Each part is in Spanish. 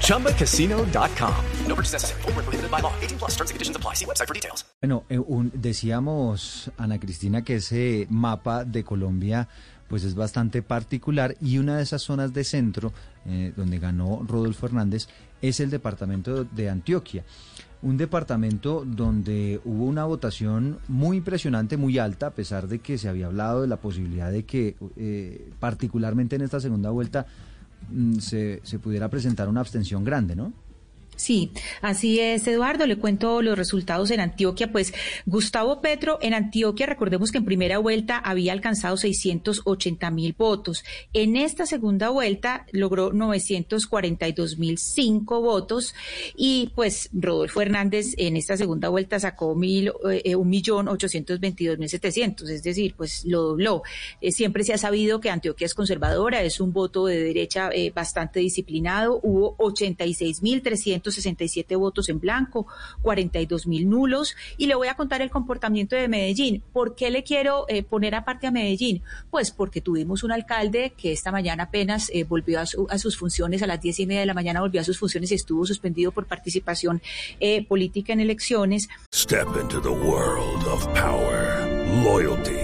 ChumbaCasino.com. No purchase necessary. Full prohibited by law. 18 plus terms and conditions apply. See website for details. Bueno, eh, un, decíamos, Ana Cristina, que ese mapa de Colombia pues es bastante particular y una de esas zonas de centro eh, donde ganó Rodolfo Hernández es el departamento de Antioquia un departamento donde hubo una votación muy impresionante, muy alta, a pesar de que se había hablado de la posibilidad de que, eh, particularmente en esta segunda vuelta, se, se pudiera presentar una abstención grande, ¿no? Sí, así es, Eduardo. Le cuento los resultados en Antioquia. Pues Gustavo Petro en Antioquia, recordemos que en primera vuelta había alcanzado 680 mil votos. En esta segunda vuelta logró 942 mil cinco votos y pues Rodolfo Hernández en esta segunda vuelta sacó mil, eh, un millón ochocientos veintidós mil setecientos, es decir, pues lo dobló. Eh, siempre se ha sabido que Antioquia es conservadora, es un voto de derecha eh, bastante disciplinado. Hubo 86 mil trescientos 67 votos en blanco, 42 mil nulos. Y le voy a contar el comportamiento de Medellín. ¿Por qué le quiero eh, poner aparte a Medellín? Pues porque tuvimos un alcalde que esta mañana apenas eh, volvió a, sus funciones, a las diez y media de la mañana volvió a sus funciones y estuvo suspendido por participación eh, política en elecciones. Step into the world of power, loyalty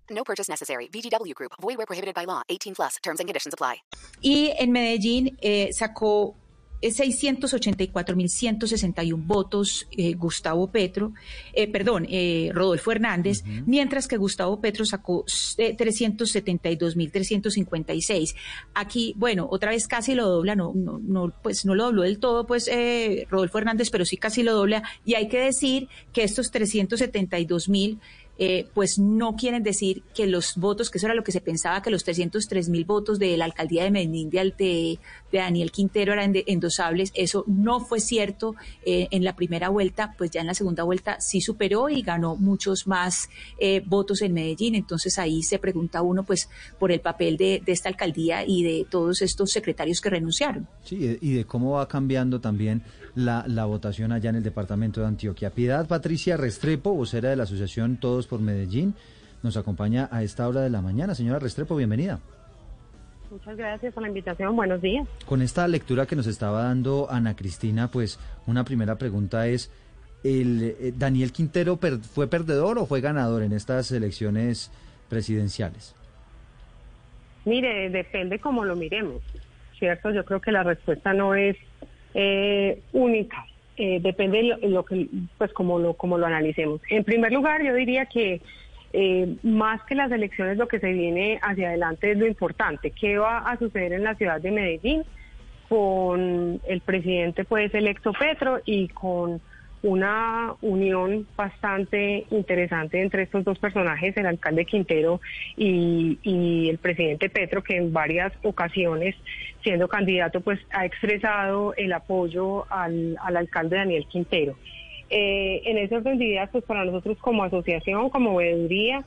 No purchase necessary. VGW Group. Void where prohibited by law. 18 plus. Terms and conditions apply. Y en Medellín eh, sacó 684.161 votos eh, Gustavo Petro, eh, perdón, eh, Rodolfo Hernández, mientras que Gustavo Petro sacó 372.356. Aquí, bueno, otra vez casi lo dobla, no, no, no, pues no lo dobló del todo, pues Rodolfo Hernández, pero sí casi lo dobla. Y hay que decir que estos 372.000 eh, pues no quieren decir que los votos, que eso era lo que se pensaba, que los 303 mil votos de la alcaldía de Medellín de, de, Daniel Quintero eran endosables. Eso no fue cierto eh, en la primera vuelta, pues ya en la segunda vuelta sí superó y ganó muchos más eh, votos en Medellín. Entonces ahí se pregunta uno, pues, por el papel de, esta alcaldía y de todos estos secretarios que renunciaron. Sí, y de cómo va cambiando también la, la votación allá en el departamento de Antioquia. Piedad Patricia Restrepo, vocera de la asociación Todos por Medellín, nos acompaña a esta hora de la mañana. Señora Restrepo, bienvenida. Muchas gracias por la invitación. Buenos días. Con esta lectura que nos estaba dando Ana Cristina, pues una primera pregunta es, ¿el, eh, ¿Daniel Quintero fue perdedor o fue ganador en estas elecciones presidenciales? Mire, depende cómo lo miremos, ¿cierto? Yo creo que la respuesta no es eh, única. Eh, depende lo, lo, que, pues como lo, como lo analicemos. En primer lugar, yo diría que eh, más que las elecciones, lo que se viene hacia adelante es lo importante. ¿Qué va a suceder en la ciudad de Medellín con el presidente, pues, electo Petro y con una unión bastante interesante entre estos dos personajes, el alcalde Quintero y, el presidente Petro, que en varias ocasiones, siendo candidato, pues ha expresado el apoyo al, alcalde Daniel Quintero. Eh, en ese orden de pues para nosotros como asociación, como veeduría,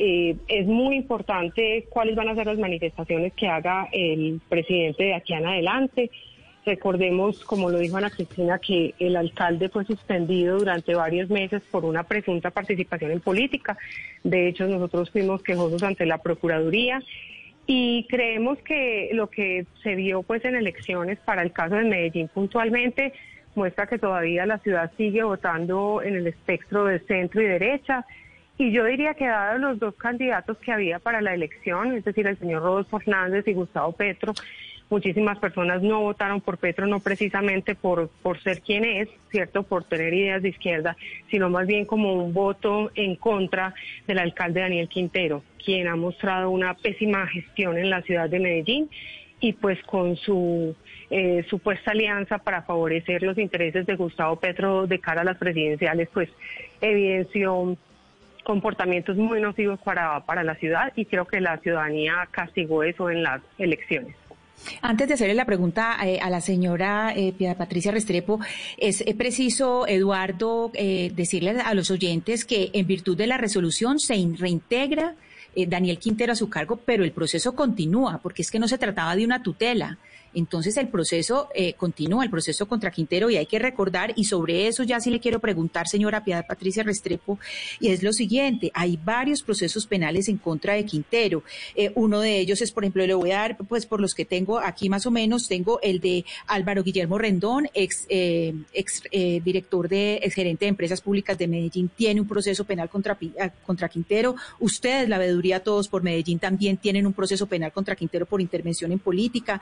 eh, es muy importante cuáles van a ser las manifestaciones que haga el presidente de aquí en adelante. Recordemos, como lo dijo Ana Cristina, que el alcalde fue suspendido durante varios meses por una presunta participación en política. De hecho, nosotros fuimos quejosos ante la Procuraduría y creemos que lo que se vio pues en elecciones para el caso de Medellín puntualmente muestra que todavía la ciudad sigue votando en el espectro de centro y derecha. Y yo diría que dado los dos candidatos que había para la elección, es decir, el señor Rodolfo Fernández y Gustavo Petro, muchísimas personas no votaron por Petro no precisamente por, por ser quien es, ¿cierto? Por tener ideas de izquierda, sino más bien como un voto en contra del alcalde Daniel Quintero, quien ha mostrado una pésima gestión en la ciudad de Medellín y pues con su eh, supuesta alianza para favorecer los intereses de Gustavo Petro de cara a las presidenciales, pues evidenció comportamientos muy nocivos para, para la ciudad y creo que la ciudadanía castigó eso en las elecciones. Antes de hacerle la pregunta eh, a la señora eh, Patricia Restrepo, es eh, preciso, Eduardo, decirle a los oyentes que en virtud de la resolución se reintegra Daniel Quintero a su cargo, pero el proceso continúa, porque es que no se trataba de una tutela. Entonces el proceso eh, continúa, el proceso contra Quintero y hay que recordar, y sobre eso ya sí le quiero preguntar, señora Piedad Patricia Restrepo, y es lo siguiente, hay varios procesos penales en contra de Quintero. Eh, uno de ellos es, por ejemplo, le voy a dar, pues por los que tengo aquí más o menos, tengo el de Álvaro Guillermo Rendón, ex, eh, ex director de, ex gerente de empresas públicas de Medellín, tiene un proceso penal contra, contra Quintero. Ustedes, la veeduría Todos por Medellín, también tienen un proceso penal contra Quintero por intervención en política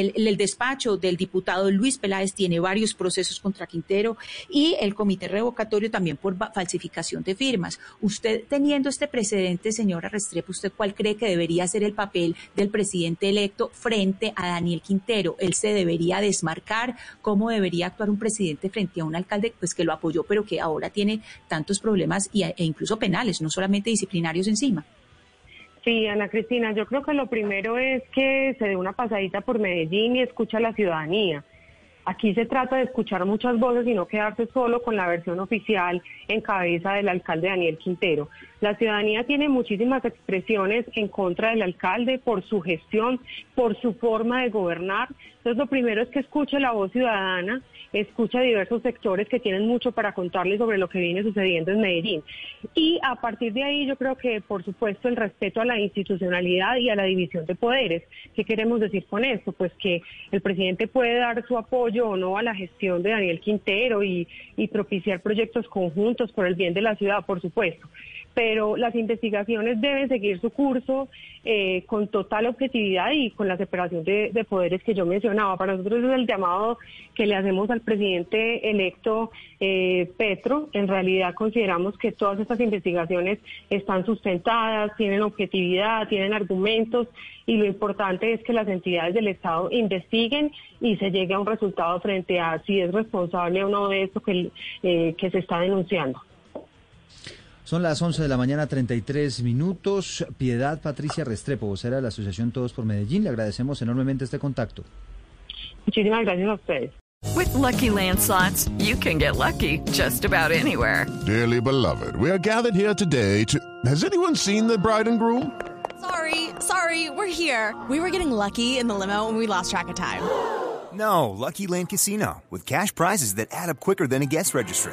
el, despacho del diputado Luis Peláez tiene varios procesos contra Quintero y el comité revocatorio también por falsificación de firmas. Usted teniendo este precedente, señora Restrepo, ¿usted cuál cree que debería ser el papel del presidente electo frente a Daniel Quintero? Él se debería desmarcar, ¿cómo debería actuar un presidente frente a un alcalde pues que lo apoyó, pero que ahora tiene tantos problemas e incluso penales, no solamente disciplinarios encima? Sí, Ana Cristina, yo creo que lo primero es que se dé una pasadita por Medellín y escucha a la ciudadanía. Aquí se trata de escuchar muchas voces y no quedarse solo con la versión oficial en cabeza del alcalde Daniel Quintero. La ciudadanía tiene muchísimas expresiones en contra del alcalde por su gestión, por su forma de gobernar. Entonces, lo primero es que escuche la voz ciudadana, escuche diversos sectores que tienen mucho para contarle sobre lo que viene sucediendo en Medellín. Y a partir de ahí, yo creo que, por supuesto, el respeto a la institucionalidad y a la división de poderes. ¿Qué queremos decir con esto? Pues que el presidente puede dar su apoyo o no a la gestión de Daniel Quintero y, y propiciar proyectos conjuntos por el bien de la ciudad, por supuesto pero las investigaciones deben seguir su curso eh, con total objetividad y con la separación de, poderes que yo mencionaba. Para nosotros es el llamado que le hacemos al presidente electo eh, Petro. En realidad consideramos que todas estas investigaciones están sustentadas, tienen objetividad, tienen argumentos y lo importante es que las entidades del Estado investiguen y se llegue a un resultado frente a si es responsable o no de esto que, eh, que se está denunciando. Son las 11 de la mañana, 33 minutos. Piedad Patricia Restrepo, vocera de la Asociación Todos por Medellín. Le agradecemos enormemente este contacto. Muchísimas gracias a ustedes. With lucky landslots, you can get lucky just about anywhere. Dearly beloved, we are gathered here today to. Has anyone seen the bride and groom? Sorry, sorry, we're here. We were getting lucky in the limo and we lost track of time. No, Lucky Land Casino, with cash prizes that add up quicker than a guest registry